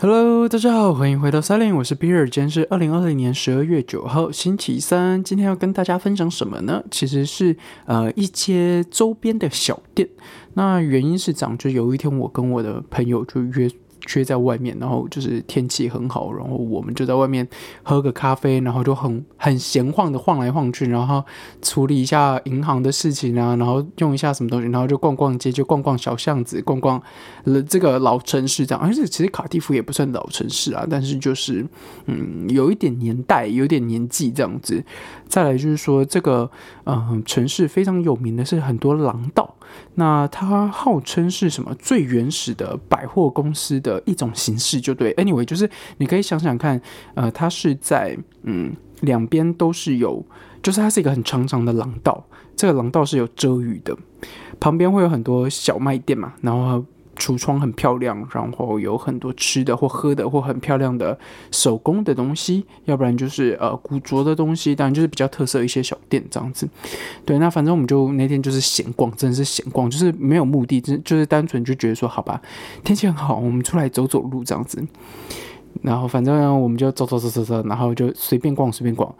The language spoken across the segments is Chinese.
Hello，大家好，欢迎回到 Silent，我是比尔。今天是二零二零年十二月九号，星期三。今天要跟大家分享什么呢？其实是呃一些周边的小店。那原因是这样，就有一天我跟我的朋友就约。缺在外面，然后就是天气很好，然后我们就在外面喝个咖啡，然后就很很闲晃的晃来晃去，然后处理一下银行的事情啊，然后用一下什么东西，然后就逛逛街，就逛逛小巷子，逛逛了这个老城市这样。而且其实卡蒂夫也不算老城市啊，但是就是嗯有一点年代，有点年纪这样子。再来就是说这个嗯城市非常有名的是很多廊道。那它号称是什么最原始的百货公司的一种形式，就对。Anyway，就是你可以想想看，呃，它是在嗯两边都是有，就是它是一个很长长的廊道，这个廊道是有遮雨的，旁边会有很多小卖店嘛，然后。橱窗很漂亮，然后有很多吃的或喝的或很漂亮的手工的东西，要不然就是呃古着的东西，当然就是比较特色一些小店这样子。对，那反正我们就那天就是闲逛，真的是闲逛，就是没有目的，就就是单纯就觉得说好吧，天气很好，我们出来走走路这样子。然后反正我们就走走走走走，然后就随便逛随便逛。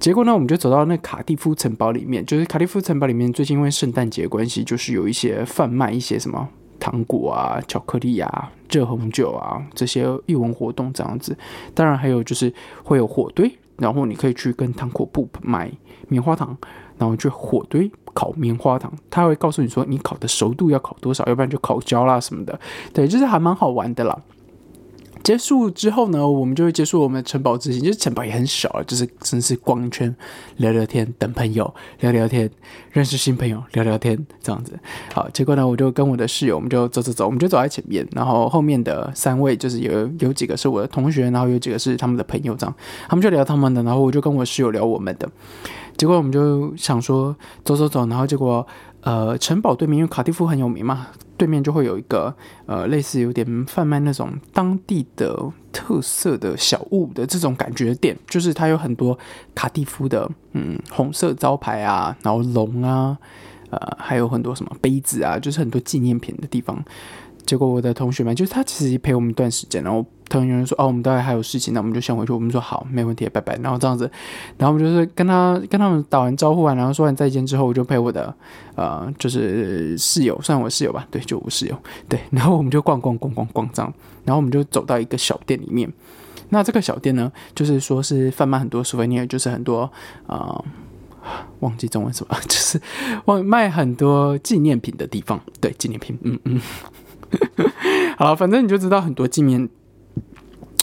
结果呢，我们就走到那卡蒂夫城堡里面，就是卡蒂夫城堡里面最近因为圣诞节关系，就是有一些贩卖一些什么。糖果啊，巧克力啊，热红酒啊，这些义文活动这样子。当然还有就是会有火堆，然后你可以去跟糖果铺买棉花糖，然后去火堆烤棉花糖。他会告诉你说，你烤的熟度要烤多少，要不然就烤焦啦什么的。对，就是还蛮好玩的啦。结束之后呢，我们就会结束我们的城堡之行。就是城堡也很小，就是真是逛一圈，聊聊天，等朋友，聊聊天，认识新朋友，聊聊天，这样子。好，结果呢，我就跟我的室友，我们就走走走，我们就走在前面，然后后面的三位就是有有几个是我的同学，然后有几个是他们的朋友，这样，他们就聊他们的，然后我就跟我室友聊我们的。结果我们就想说走走走，然后结果呃，城堡对面因为卡蒂夫很有名嘛。对面就会有一个呃，类似有点贩卖那种当地的特色的小物的这种感觉店，就是它有很多卡蒂夫的嗯红色招牌啊，然后龙啊，呃，还有很多什么杯子啊，就是很多纪念品的地方。结果我的同学们就是他其实陪我们一段时间，然后。同学说：“哦，我们大概还有事情，那我们就先回去。”我们说：“好，没问题，拜拜。”然后这样子，然后我们就是跟他跟他们打完招呼完，然后说完再见之后，我就陪我的呃，就是室友，算我室友吧，对，就我室友，对。然后我们就逛逛逛逛逛这样，然后我们就走到一个小店里面。那这个小店呢，就是说是贩卖很多 souvenir，就是很多啊，忘记中文什么，就是忘卖很多纪念品的地方。对，纪念品，嗯嗯。好了，反正你就知道很多纪念。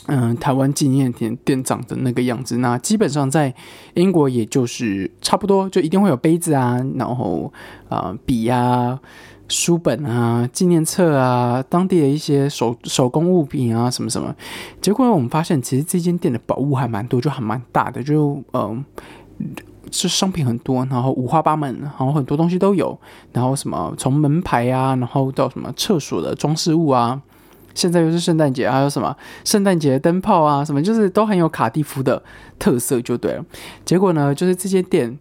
嗯，台湾纪念店店长的那个样子，那基本上在英国也就是差不多，就一定会有杯子啊，然后啊笔啊、书本啊、纪念册啊，当地的一些手手工物品啊，什么什么。结果我们发现，其实这间店的宝物还蛮多，就还蛮大的，就嗯，是商品很多，然后五花八门，然后很多东西都有，然后什么从门牌啊，然后到什么厕所的装饰物啊。现在又是圣诞节，还有什么圣诞节灯泡啊，什么就是都很有卡蒂夫的特色，就对了。结果呢，就是这些店，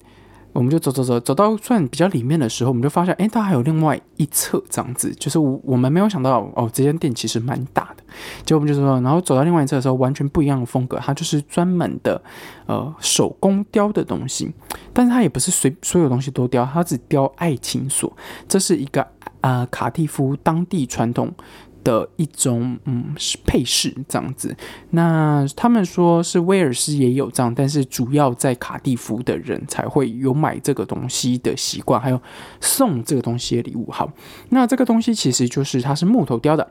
我们就走走走，走到算比较里面的时候，我们就发现，哎，它还有另外一侧这样子，就是我我们没有想到，哦，这间店其实蛮大的。结果我们就说，然后走到另外一侧的时候，完全不一样的风格，它就是专门的呃手工雕的东西，但是它也不是随所有东西都雕，它只雕爱情锁，这是一个啊卡蒂夫当地传统。的一种嗯配饰这样子，那他们说是威尔斯也有这样，但是主要在卡蒂夫的人才会有买这个东西的习惯，还有送这个东西的礼物。好，那这个东西其实就是它是木头雕的，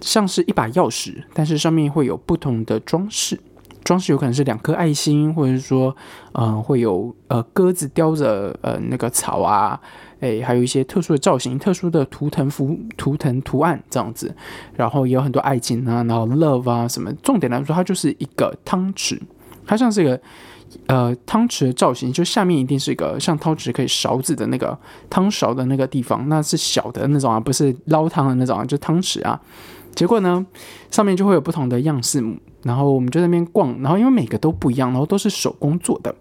像是一把钥匙，但是上面会有不同的装饰，装饰有可能是两颗爱心，或者是说嗯会有呃鸽子叼着呃那个草啊。哎，还有一些特殊的造型、特殊的图腾符、图腾图案这样子，然后也有很多爱情啊，然后 love 啊什么。重点来说，它就是一个汤匙，它像是一个呃汤匙的造型，就下面一定是一个像汤匙可以勺子的那个汤勺的那个地方，那是小的那种啊，不是捞汤的那种啊，就汤匙啊。结果呢，上面就会有不同的样式。然后我们就在那边逛，然后因为每个都不一样，然后都是手工做的，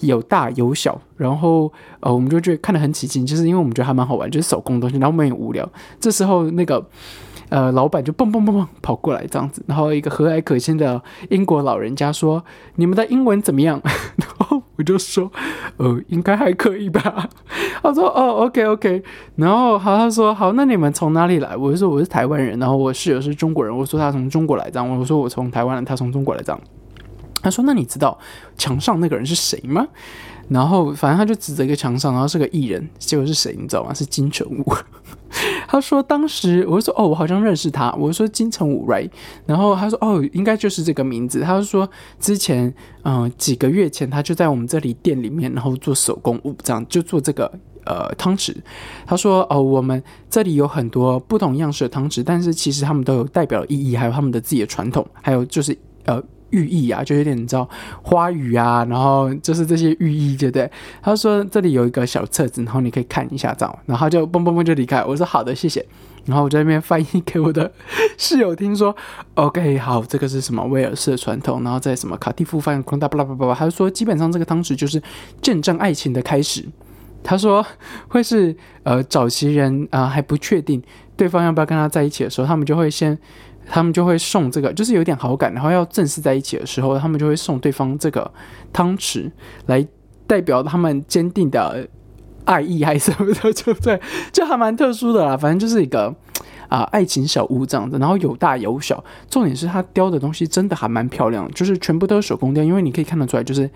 有大有小，然后呃，我们就觉得看得很起劲，就是因为我们觉得还蛮好玩，就是手工东西，然后我们也无聊。这时候那个呃，老板就蹦蹦蹦蹦跑过来这样子，然后一个和蔼可亲的英国老人家说：“你们的英文怎么样？”我就说：“呃，应该还可以吧。”他说：“哦，OK OK。”然后好，他说：“好，那你们从哪里来？”我就说：“我是台湾人。”然后我室友是中国人，我说他从中国来这样。我说我从台湾，他从中国来这样。他说：“那你知道墙上那个人是谁吗？”然后反正他就指着一个墙上，然后是个艺人，结果是谁你知道吗？是金城武。他说当时我就说哦，我好像认识他。我说金城武，right？然后他说哦，应该就是这个名字。他说之前嗯几个月前他就在我们这里店里面，然后做手工物，这样就做这个呃汤匙。他说哦，我们这里有很多不同样式的汤匙，但是其实他们都有代表意义，还有他们的自己的传统，还有就是呃。寓意啊，就有点你知道花语啊，然后就是这些寓意，对不对？他说这里有一个小册子，然后你可以看一下，这样，然后就嘣嘣嘣就离开。我说好的，谢谢。然后我在那边翻译给我的室友听说，OK，好，这个是什么威尔士的传统，然后在什么卡蒂夫翻空大巴拉巴拉巴拉。他就说基本上这个汤匙就是见证爱情的开始。他说会是呃早期人啊还不确定对方要不要跟他在一起的时候，他们就会先。他们就会送这个，就是有点好感，然后要正式在一起的时候，他们就会送对方这个汤匙，来代表他们坚定的爱意还是什么的，就对，就还蛮特殊的啦。反正就是一个啊爱情小屋这样子，然后有大有小，重点是它雕的东西真的还蛮漂亮，就是全部都是手工雕，因为你可以看得出来，就是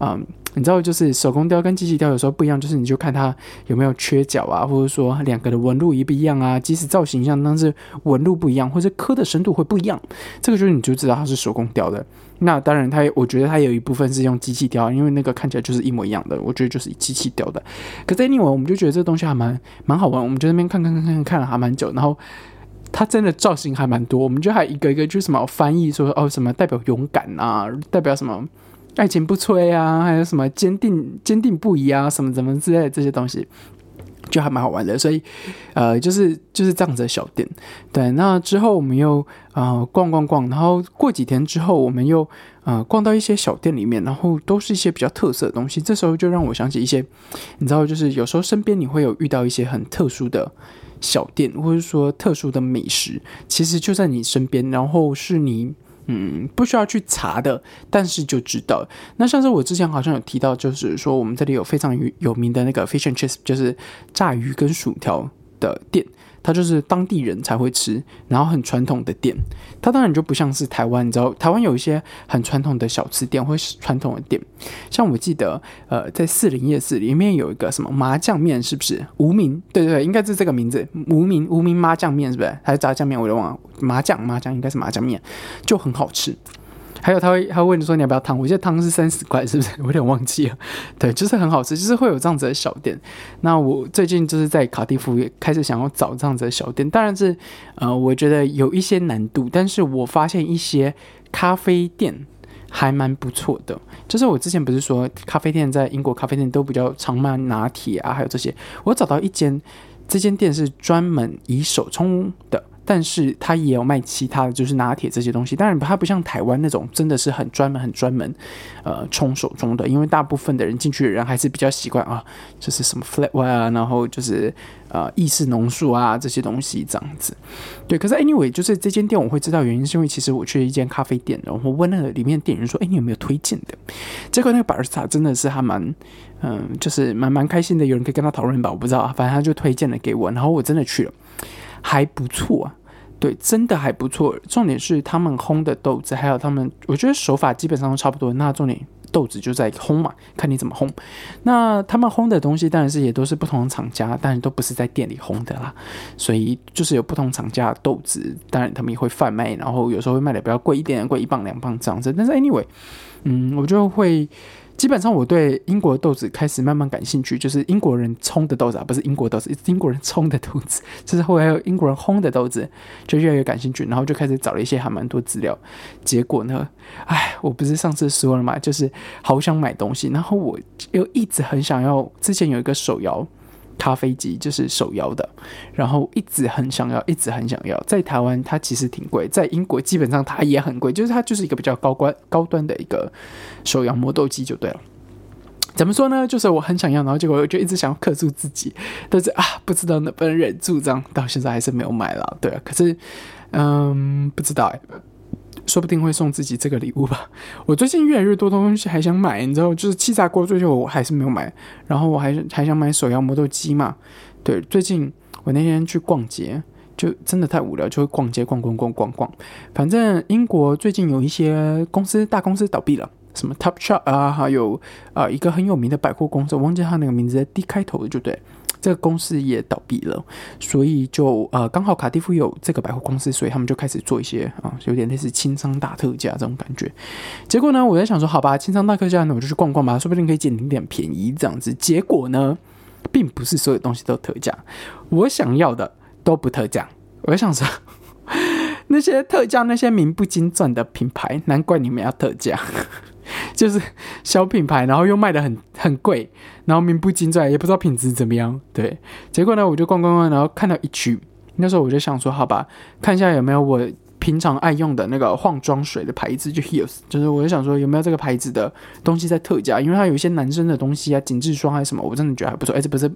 嗯。你知道，就是手工雕跟机器雕有时候不一样，就是你就看它有没有缺角啊，或者说两个的纹路一不一样啊，即使造型一样，但是纹路不一样，或者刻的深度会不一样，这个就是你就知道它是手工雕的。那当然，它我觉得它有一部分是用机器雕，因为那个看起来就是一模一样的，我觉得就是机器雕的。可在另外，我们就觉得这东西还蛮蛮好玩，我们就那边看看看看看了还蛮久，然后它真的造型还蛮多，我们就还一个一个就什么翻译说哦什么代表勇敢啊，代表什么。爱情不催啊，还有什么坚定坚定不移啊，什么什么之类的这些东西，就还蛮好玩的。所以，呃，就是就是这样子的小店。对，那之后我们又呃逛逛逛，然后过几天之后，我们又呃逛到一些小店里面，然后都是一些比较特色的东西。这时候就让我想起一些，你知道，就是有时候身边你会有遇到一些很特殊的小店，或者说特殊的美食，其实就在你身边，然后是你。嗯，不需要去查的，但是就知道。那上次我之前好像有提到，就是说我们这里有非常有有名的那个 fish and chips，就是炸鱼跟薯条的店。它就是当地人才会吃，然后很传统的店。它当然就不像是台湾，你知道，台湾有一些很传统的小吃店或是传统的店。像我记得，呃，在四零夜市里面有一个什么麻酱面，是不是？无名，对对对，应该是这个名字，无名无名麻酱面，是不是？还是炸酱面？我都忘了。麻酱麻酱应该是麻酱面，就很好吃。还有他会，他会问你说你要不要汤？我记得汤是三十块，是不是？我有点忘记了。对，就是很好吃，就是会有这样子的小店。那我最近就是在卡蒂夫也开始想要找这样子的小店，当然是呃，我觉得有一些难度，但是我发现一些咖啡店还蛮不错的。就是我之前不是说咖啡店在英国咖啡店都比较常卖拿铁啊，还有这些，我找到一间，这间店是专门以手冲的。但是它也有卖其他的就是拿铁这些东西，当然它不像台湾那种真的是很专门、很专门，呃，冲手中的，因为大部分的人进去的人还是比较习惯啊，就是什么 flat white 啊，然后就是呃意式浓缩啊这些东西这样子。对，可是 anyway，就是这间店我会知道原因，是因为其实我去一间咖啡店，然后问那个里面店员说：“哎，你有没有推荐的？”结果那个巴尔斯塔真的是还蛮，嗯，就是蛮蛮开心的，有人可以跟他讨论吧，我不知道，反正他就推荐了给我，然后我真的去了。还不错啊，对，真的还不错。重点是他们烘的豆子，还有他们，我觉得手法基本上都差不多。那重点豆子就在烘嘛，看你怎么烘。那他们烘的东西当然是也都是不同的厂家，但都不是在店里烘的啦。所以就是有不同厂家的豆子，当然他们也会贩卖，然后有时候会卖的比较贵一点，贵一磅两磅这样子。但是 anyway，嗯，我就会。基本上我对英国豆子开始慢慢感兴趣，就是英国人冲的豆子啊，不是英国豆子，英国人冲的豆子，就是后来有英国人烘的豆子，就越来越感兴趣，然后就开始找了一些还蛮多资料。结果呢，哎，我不是上次说了嘛，就是好想买东西，然后我又一直很想要，之前有一个手摇。咖啡机就是手摇的，然后一直很想要，一直很想要。在台湾它其实挺贵，在英国基本上它也很贵，就是它就是一个比较高端高端的一个手摇磨豆机就对了。怎么说呢？就是我很想要，然后结果我就一直想要克住自己，但是啊，不知道能不能忍住，这样到现在还是没有买了。对啊，可是嗯，不知道哎，说不定会送自己这个礼物吧。我最近越来越多东西还想买，你知道，就是气炸锅，最近我还是没有买。然后我还还想买手摇磨豆机嘛。对，最近我那天去逛街，就真的太无聊，就会逛街逛逛逛逛逛。反正英国最近有一些公司大公司倒闭了。什么 Top Shop 啊，还有啊一个很有名的百货公司，我忘记它那个名字，D 开头的就对，这个公司也倒闭了，所以就呃刚好卡蒂夫有这个百货公司，所以他们就开始做一些啊有点类似清仓大特价这种感觉。结果呢，我在想说，好吧，清仓大特价呢，我就去逛逛吧，说不定可以捡点便宜这样子。结果呢，并不是所有东西都特价，我想要的都不特价。我想说，那些特价那些名不经传的品牌，难怪你们要特价。就是小品牌，然后又卖的很很贵，然后名不经传，也不知道品质怎么样。对，结果呢，我就逛逛逛，然后看到一区，那时候我就想说，好吧，看一下有没有我平常爱用的那个化妆水的牌子，就 Heels，就是我就想说有没有这个牌子的东西在特价，因为它有一些男生的东西啊，紧致霜还是什么，我真的觉得还不错。哎，这不是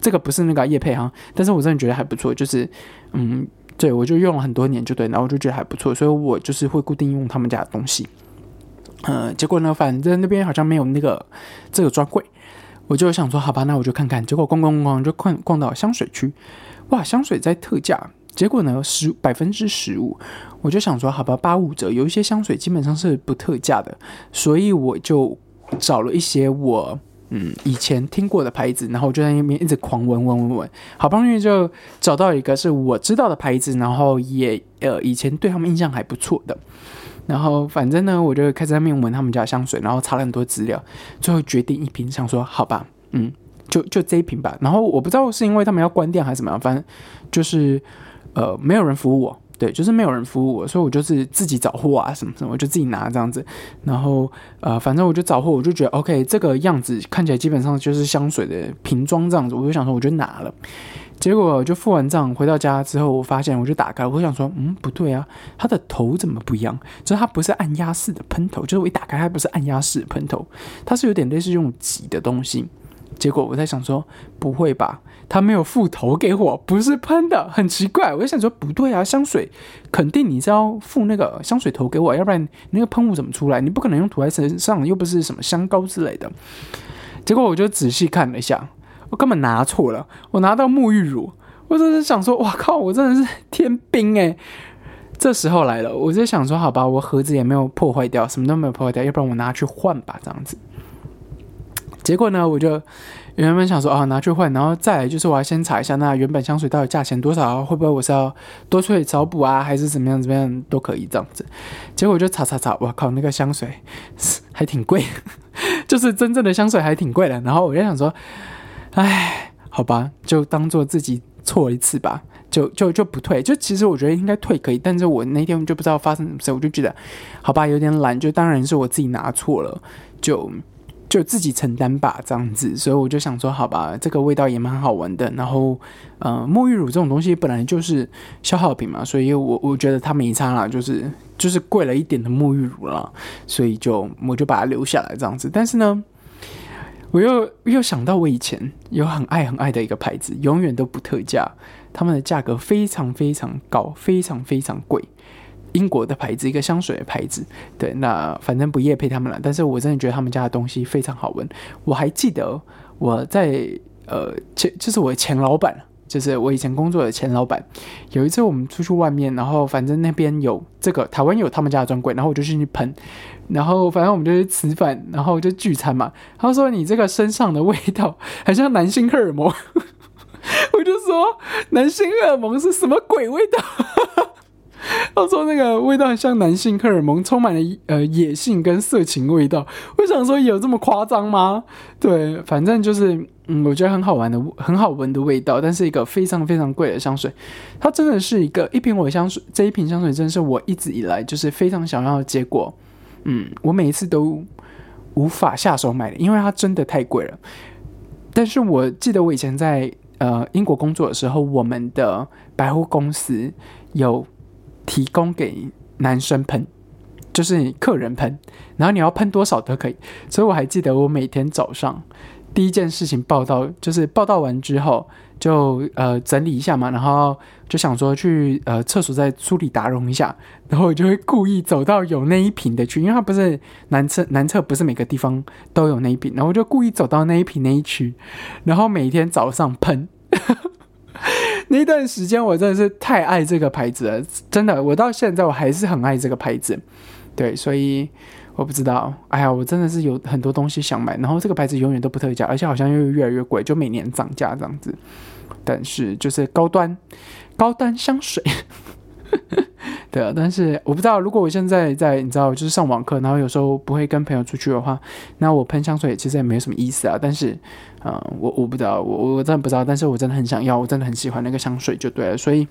这个不是那个叶配哈，但是我真的觉得还不错，就是嗯，对我就用了很多年，就对，然后我就觉得还不错，所以我就是会固定用他们家的东西。呃，结果呢，反正那边好像没有那个这个专柜，我就想说，好吧，那我就看看。结果逛逛逛，就逛逛到香水区，哇，香水在特价。结果呢，十百分之十五，我就想说，好吧，八五折。有一些香水基本上是不特价的，所以我就找了一些我嗯以前听过的牌子，然后就在那边一直狂闻闻闻闻，好不容易就找到一个是我知道的牌子，然后也呃以前对他们印象还不错的。然后反正呢，我就开始在面闻他们家香水，然后查了很多资料，最后决定一瓶，想说好吧，嗯，就就这一瓶吧。然后我不知道是因为他们要关店还是怎么样，反正就是呃没有人服务我，对，就是没有人服务我，所以我就是自己找货啊什么什么，我就自己拿这样子。然后呃反正我就找货，我就觉得 OK，这个样子看起来基本上就是香水的瓶装这样子，我就想说我就拿了。结果就付完账回到家之后，我发现我就打开，我想说，嗯，不对啊，它的头怎么不一样？就是它不是按压式的喷头，就是我一打开它不是按压式喷头，它是有点类似用挤的东西。结果我在想说，不会吧？他没有附头给我，不是喷的，很奇怪。我就想说，不对啊，香水肯定你是要附那个香水头给我，要不然那个喷雾怎么出来？你不可能用涂在身上，又不是什么香膏之类的。结果我就仔细看了一下。我根本拿错了，我拿到沐浴乳，我真是想说，哇靠，我真的是天兵诶。这时候来了，我就想说，好吧，我盒子也没有破坏掉，什么都没有破坏掉，要不然我拿去换吧，这样子。结果呢，我就原本想说，啊，拿去换，然后再来就是我要先查一下，那原本香水到底价钱多少，会不会我是要多出来找补啊，还是怎么样怎么样都可以这样子。结果我就查查查，我靠，那个香水 还挺贵，就是真正的香水还挺贵的。然后我就想说。唉，好吧，就当做自己错一次吧，就就就不退。就其实我觉得应该退可以，但是我那天就不知道发生什么事，我就觉得，好吧，有点懒，就当然是我自己拿错了，就就自己承担吧，这样子。所以我就想说，好吧，这个味道也蛮好闻的。然后，呃，沐浴乳这种东西本来就是消耗品嘛，所以我我觉得它没差啦，就是就是贵了一点的沐浴乳了，所以就我就把它留下来这样子。但是呢。我又又想到我以前有很爱很爱的一个牌子，永远都不特价，他们的价格非常非常高，非常非常贵。英国的牌子，一个香水的牌子，对，那反正不夜配他们了。但是我真的觉得他们家的东西非常好闻。我还记得我在呃前就是我的前老板。就是我以前工作的前老板，有一次我们出去外面，然后反正那边有这个台湾有他们家的专柜，然后我就进去喷，然后反正我们就去吃饭，然后就聚餐嘛。他说你这个身上的味道很像男性荷尔蒙，我就说男性荷尔蒙是什么鬼味道？他说那个味道很像男性荷尔蒙，充满了呃野性跟色情味道。我想说有这么夸张吗？对，反正就是。嗯，我觉得很好玩的，很好闻的味道，但是一个非常非常贵的香水，它真的是一个一瓶我香水，这一瓶香水真的是我一直以来就是非常想要的结果。嗯，我每一次都无法下手买的，因为它真的太贵了。但是我记得我以前在呃英国工作的时候，我们的百货公司有提供给男生喷。就是你客人喷，然后你要喷多少都可以。所以我还记得我每天早上第一件事情报道，就是报道完之后就呃整理一下嘛，然后就想说去呃厕所再梳理打容一下，然后我就会故意走到有那一瓶的去，因为它不是男厕男厕不是每个地方都有那一瓶，然后我就故意走到那一瓶那一区，然后每天早上喷。那段时间我真的是太爱这个牌子了，真的，我到现在我还是很爱这个牌子。对，所以我不知道，哎呀，我真的是有很多东西想买，然后这个牌子永远都不特价，而且好像又越来越贵，就每年涨价这样子。但是就是高端高端香水。对啊，但是我不知道，如果我现在在你知道，就是上网课，然后有时候不会跟朋友出去的话，那我喷香水其实也没什么意思啊。但是，啊，我我不知道，我我真的不知道，但是我真的很想要，我真的很喜欢那个香水就对了。所以，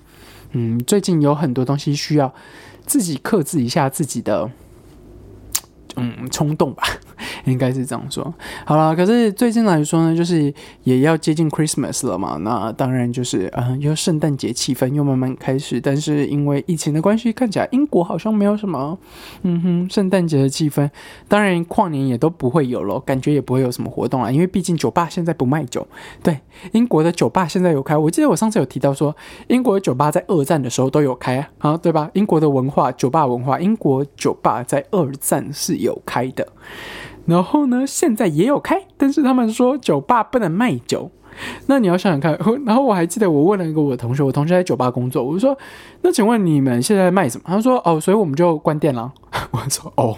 嗯，最近有很多东西需要自己克制一下自己的。嗯，冲动吧，应该是这样说。好了，可是最近来说呢，就是也要接近 Christmas 了嘛，那当然就是嗯，又圣诞节气氛又慢慢开始。但是因为疫情的关系，看起来英国好像没有什么，嗯哼，圣诞节的气氛。当然跨年也都不会有了，感觉也不会有什么活动啊，因为毕竟酒吧现在不卖酒。对，英国的酒吧现在有开，我记得我上次有提到说，英国的酒吧在二战的时候都有开啊，对吧？英国的文化，酒吧文化，英国酒吧在二战是有。开的，然后呢，现在也有开，但是他们说酒吧不能卖酒。那你要想想看，然后我还记得我问了一个我的同学，我同学在酒吧工作，我就说：“那请问你们现在卖什么？”他说：“哦，所以我们就关店了。”我说：“哦。”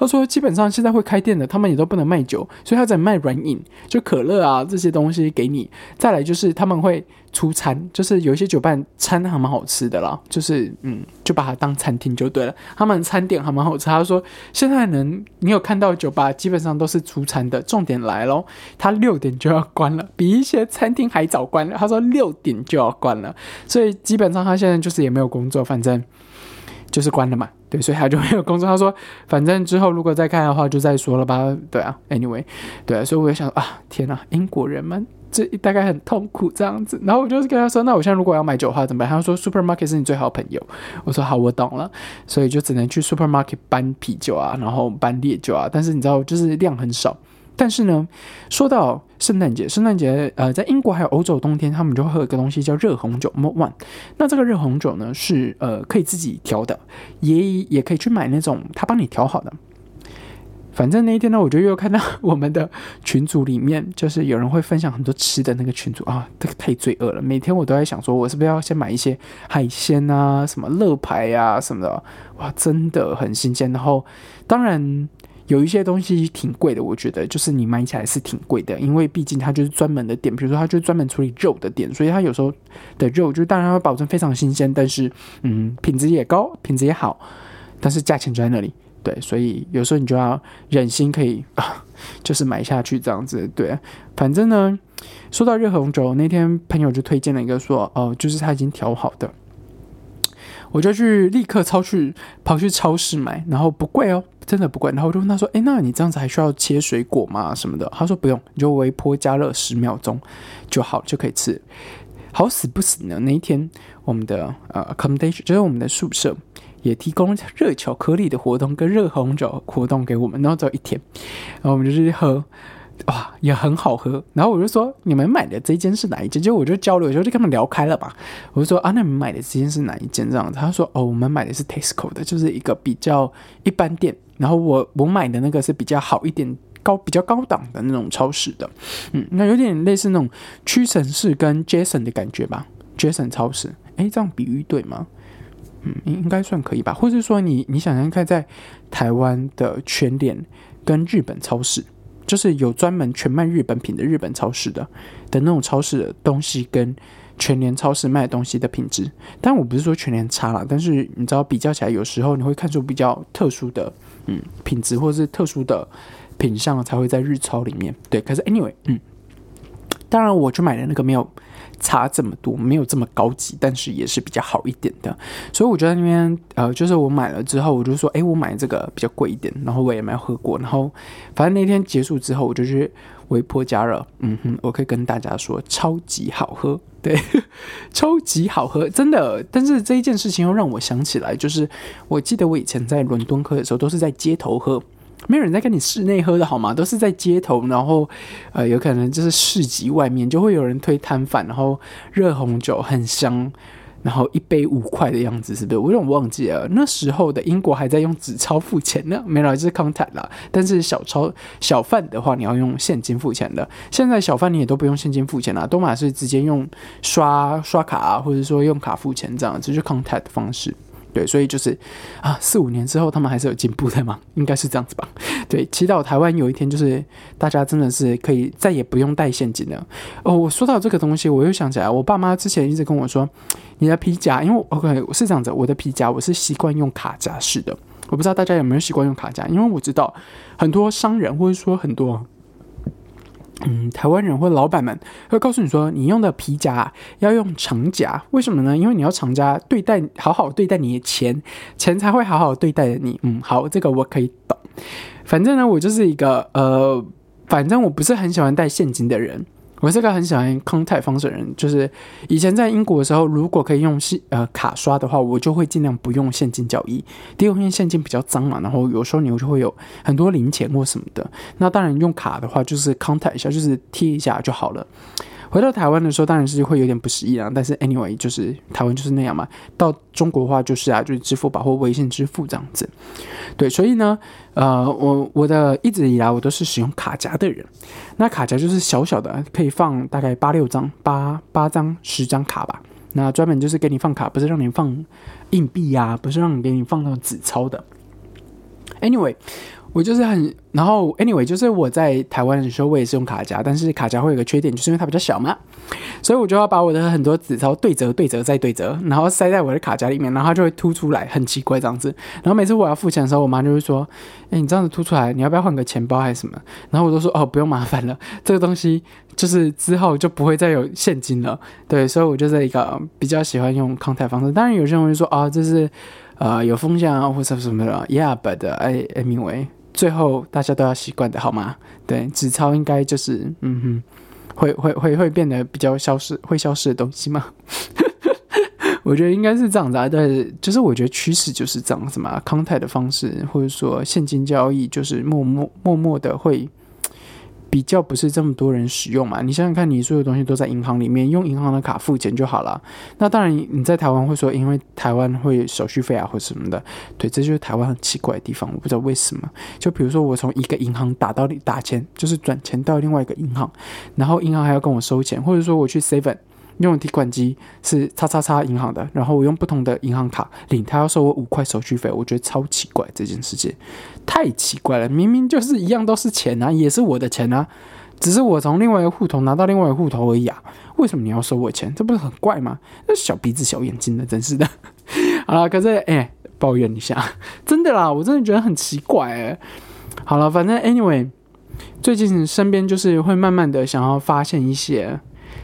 他说：“基本上现在会开店的，他们也都不能卖酒，所以他在卖软饮，就可乐啊这些东西给你。再来就是他们会。”出餐就是有一些酒伴餐还蛮好吃的啦，就是嗯，就把它当餐厅就对了。他们餐点还蛮好吃。他说现在能你有看到酒吧基本上都是出餐的。重点来喽，他六点就要关了，比一些餐厅还早关了。他说六点就要关了，所以基本上他现在就是也没有工作，反正就是关了嘛。对，所以他就没有工作。他说反正之后如果再看的话就再说了吧。对啊，anyway，对，所以我就想啊，天哪，英国人们。这大概很痛苦这样子，然后我就是跟他说：“那我现在如果要买酒的话怎么办？”他说：“Supermarket 是你最好的朋友。”我说：“好，我懂了。”所以就只能去 Supermarket 搬啤酒啊，然后搬烈酒啊。但是你知道，就是量很少。但是呢，说到圣诞节，圣诞节呃，在英国还有欧洲冬天，他们就会喝一个东西叫热红酒 m o One。那这个热红酒呢，是呃可以自己调的，也也可以去买那种他帮你调好的。反正那一天呢，我就又看到我们的群组里面，就是有人会分享很多吃的那个群组啊，这个太罪恶了。每天我都在想，说我是不是要先买一些海鲜啊，什么乐牌啊什么的，哇，真的很新鲜。然后当然有一些东西挺贵的，我觉得就是你买起来是挺贵的，因为毕竟它就是专门的店，比如说它就是专门处理肉的店，所以它有时候的肉就当然会保证非常新鲜，但是嗯，品质也高，品质也好，但是价钱就在那里。对，所以有时候你就要忍心可以啊，就是买下去这样子。对，反正呢，说到热红酒，那天朋友就推荐了一个，说哦，就是他已经调好的，我就去立刻超去跑去超市买，然后不贵哦，真的不贵。然后我就问他说，哎，那你这样子还需要切水果吗？什么的？他说不用，你就微波加热十秒钟就好，就可以吃。好死不死呢，那一天我们的呃 accommodation 就是我们的宿舍。也提供热巧克力的活动跟热红酒活动给我们，然后只有一天，然后我们就去喝，哇，也很好喝。然后我就说，你们买的这间是哪一间？就我就交流的时候，就跟他们聊开了嘛。我就说啊，那你们买的这间是哪一间？这样子，他说哦，我们买的是 Tesco 的，就是一个比较一般店。然后我我买的那个是比较好一点、高比较高档的那种超市的，嗯，那有点类似那种屈臣氏跟 Jason 的感觉吧，Jason 超市。哎，这样比喻对吗？嗯，应应该算可以吧，或者说你你想想看，在台湾的全联跟日本超市，就是有专门全卖日本品的日本超市的的那种超市的东西，跟全联超市卖东西的品质，但我不是说全联差了，但是你知道比较起来，有时候你会看出比较特殊的嗯品质，或者是特殊的品相才会在日超里面。对，可是 anyway，嗯，当然我去买的那个没有。差这么多，没有这么高级，但是也是比较好一点的。所以我觉得那边呃，就是我买了之后，我就说，哎，我买这个比较贵一点，然后我也没有喝过，然后反正那天结束之后，我就去微波加热，嗯哼，我可以跟大家说，超级好喝，对，超级好喝，真的。但是这一件事情又让我想起来，就是我记得我以前在伦敦喝的时候，都是在街头喝。没有人在跟你室内喝的好吗？都是在街头，然后，呃，有可能就是市集外面就会有人推摊贩，然后热红酒很香，然后一杯五块的样子，是不是？我有点忘记了，那时候的英国还在用纸钞付钱呢，没了，就是 contact 啦。但是小钞小贩的话，你要用现金付钱的。现在小贩你也都不用现金付钱了，都嘛是直接用刷刷卡啊，或者说用卡付钱这样，这是 contact 的方式。对，所以就是啊，四五年之后，他们还是有进步的嘛，应该是这样子吧。对，祈祷台湾有一天，就是大家真的是可以再也不用带现金了。哦，我说到这个东西，我又想起来，我爸妈之前一直跟我说，你的皮夹，因为 OK 是这样子，我的皮夹我是习惯用卡夹式的，我不知道大家有没有习惯用卡夹，因为我知道很多商人或者说很多。嗯，台湾人或老板们会告诉你说，你用的皮夹要用长夹，为什么呢？因为你要长夹对待，好好对待你的钱，钱才会好好对待你。嗯，好，这个我可以懂。反正呢，我就是一个呃，反正我不是很喜欢带现金的人。我是个很喜欢康泰方式的人，就是以前在英国的时候，如果可以用信呃卡刷的话，我就会尽量不用现金交易。第二，因为现金比较脏嘛，然后有时候你就会有很多零钱或什么的。那当然用卡的话，就是康泰一下，就是贴一下就好了。回到台湾的时候，当然是会有点不适应啊。但是 anyway，就是台湾就是那样嘛。到中国的话，就是啊，就是支付宝或微信支付这样子。对，所以呢，呃，我我的一直以来我都是使用卡夹的人。那卡夹就是小小的，可以放大概八六张、八八张、十张卡吧。那专门就是给你放卡，不是让你放硬币呀，不是让你给你放那种纸钞的。Anyway。我就是很，然后 anyway，就是我在台湾的时候，我也是用卡夹，但是卡夹会有个缺点，就是因为它比较小嘛，所以我就要把我的很多纸钞对折、对折再对折，然后塞在我的卡夹里面，然后它就会凸出来，很奇怪这样子。然后每次我要付钱的时候，我妈就会说：“哎，你这样子凸出来，你要不要换个钱包还是什么？”然后我都说：“哦，不用麻烦了，这个东西就是之后就不会再有现金了。”对，所以我就是一个比较喜欢用康泰方式。当然有些人会说：“啊，这是呃有风险啊，或者什么的。”Yeah，but I anyway。最后大家都要习惯的好吗？对，纸钞应该就是嗯哼，会会会会变得比较消失，会消失的东西吗？我觉得应该是这样子啊。但是，就是我觉得趋势就是这样子嘛，康泰的方式或者说现金交易，就是默默默默的会。比较不是这么多人使用嘛？你想想看，你所有东西都在银行里面，用银行的卡付钱就好了。那当然，你在台湾会说，因为台湾会手续费啊或什么的，对，这就是台湾很奇怪的地方。我不知道为什么。就比如说，我从一个银行打到打钱，就是转钱到另外一个银行，然后银行还要跟我收钱，或者说我去 seven。用提款机是叉叉叉银行的，然后我用不同的银行卡领，他要收我五块手续费，我觉得超奇怪，这件事情太奇怪了。明明就是一样都是钱啊，也是我的钱啊，只是我从另外一个户头拿到另外一个户头而已啊，为什么你要收我钱？这不是很怪吗？那小鼻子小眼睛的，真是的。好了，可是哎，抱怨一下，真的啦，我真的觉得很奇怪哎。好了，反正 anyway，最近身边就是会慢慢的想要发现一些。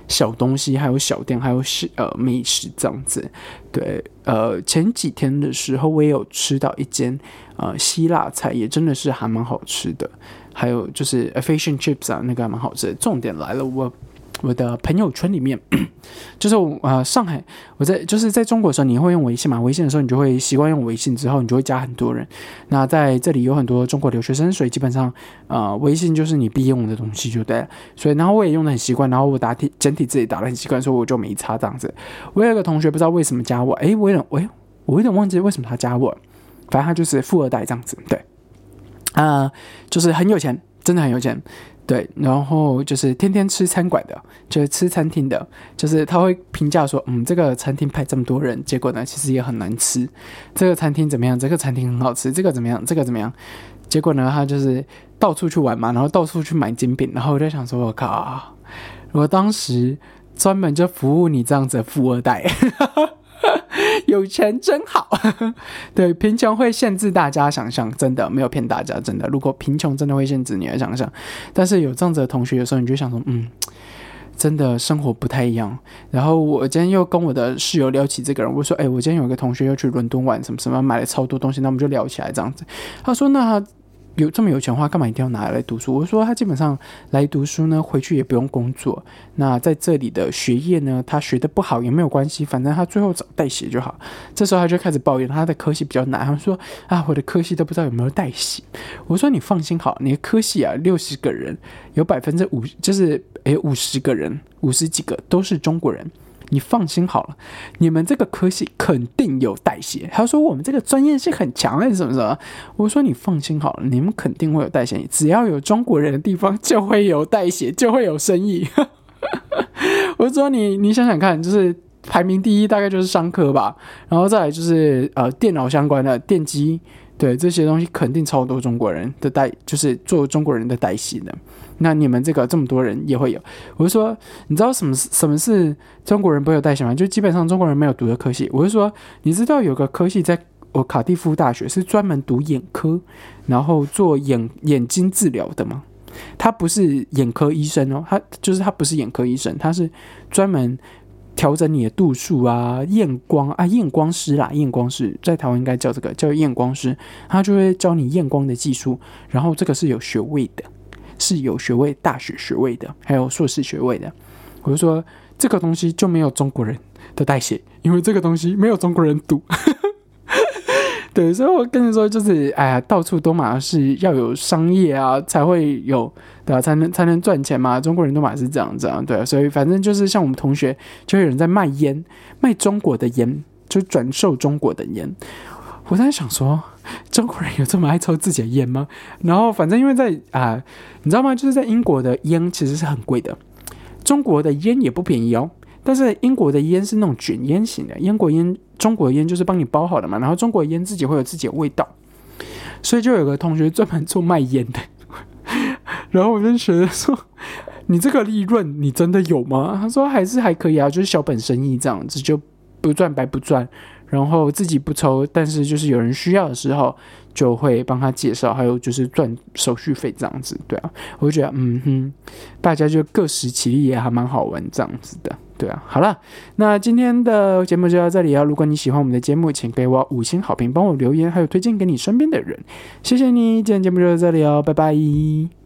小东西，还有小店，还有是呃美食这样子，对，呃前几天的时候，我也有吃到一间呃希腊菜，也真的是还蛮好吃的，还有就是 Efficient chips 啊，那个还蛮好吃的。重点来了，我。我的朋友圈里面，就是呃上海，我在就是在中国的时候，你会用微信嘛？微信的时候，你就会习惯用微信，之后你就会加很多人。那在这里有很多中国留学生，所以基本上呃微信就是你必用的东西，就对。所以然后我也用的很习惯，然后我打体简体字也打的很习惯，所以我就没差这样子。我有一个同学不知道为什么加我，诶，我有点喂，我有点忘记为什么他加我，反正他就是富二代这样子，对，啊，就是很有钱，真的很有钱。对，然后就是天天吃餐馆的，就是吃餐厅的，就是他会评价说，嗯，这个餐厅派这么多人，结果呢，其实也很难吃。这个餐厅怎么样？这个餐厅很好吃。这个怎么样？这个怎么样？结果呢，他就是到处去玩嘛，然后到处去买精品。然后我就想说，我靠，我当时专门就服务你这样子的富二代。有钱真好，对，贫穷会限制大家想象，真的没有骗大家，真的。如果贫穷真的会限制你的想象，但是有这样子的同学，有时候你就想说，嗯，真的生活不太一样。然后我今天又跟我的室友聊起这个人，我说：“哎，我今天有一个同学要去伦敦玩，什么什么，买了超多东西。”那我们就聊起来这样子。他说：“那。”有这么有钱的话，干嘛一定要拿来读书？我说他基本上来读书呢，回去也不用工作。那在这里的学业呢，他学的不好也没有关系，反正他最后找代写就好。这时候他就开始抱怨他的科系比较难，他说啊，我的科系都不知道有没有代写。我说你放心好，你的科系啊，六十个人有百分之五，就是诶五十个人，五十几个都是中国人。你放心好了，你们这个科系肯定有代写。他说我们这个专业性很强还是什么什么？我说你放心好了，你们肯定会有代写。只要有中国人的地方，就会有代写，就会有生意。我说你你想想看，就是排名第一大概就是商科吧，然后再来就是呃电脑相关的电机，对这些东西肯定超多中国人的代，就是做中国人的代写的。那你们这个这么多人也会有，我就说，你知道什么什么是中国人不会有代写吗？就基本上中国人没有读的科系。我就说，你知道有个科系在我卡蒂夫大学是专门读眼科，然后做眼眼睛治疗的吗？他不是眼科医生哦，他就是他不是眼科医生，他是专门调整你的度数啊，验光啊，验光师啦，验光师在台湾应该叫这个叫验光师，他就会教你验光的技术，然后这个是有学位的。是有学位、大学学位的，还有硕士学位的。我就说这个东西就没有中国人的代写，因为这个东西没有中国人读。对，所以我跟你说，就是哎呀，到处都嘛是要有商业啊，才会有对吧？才能才能赚钱嘛。中国人都嘛是这样子啊，对。所以反正就是像我们同学，就有人在卖烟，卖中国的烟，就转售中国的烟。我在想说。中国人有这么爱抽自己的烟吗？然后反正因为在啊，你知道吗？就是在英国的烟其实是很贵的，中国的烟也不便宜哦。但是英国的烟是那种卷烟型的，英国烟、中国烟就是帮你包好的嘛。然后中国烟自己会有自己的味道，所以就有个同学专门做卖烟的。然后我就觉得说，你这个利润你真的有吗？他说还是还可以啊，就是小本生意这样子，就不赚白不赚。然后自己不抽，但是就是有人需要的时候，就会帮他介绍，还有就是赚手续费这样子，对啊，我就觉得嗯哼，大家就各司其力也还蛮好玩这样子的，对啊，好了，那今天的节目就到这里啊，如果你喜欢我们的节目，请给我五星好评，帮我留言，还有推荐给你身边的人，谢谢你，今天节目就到这里哦，拜拜。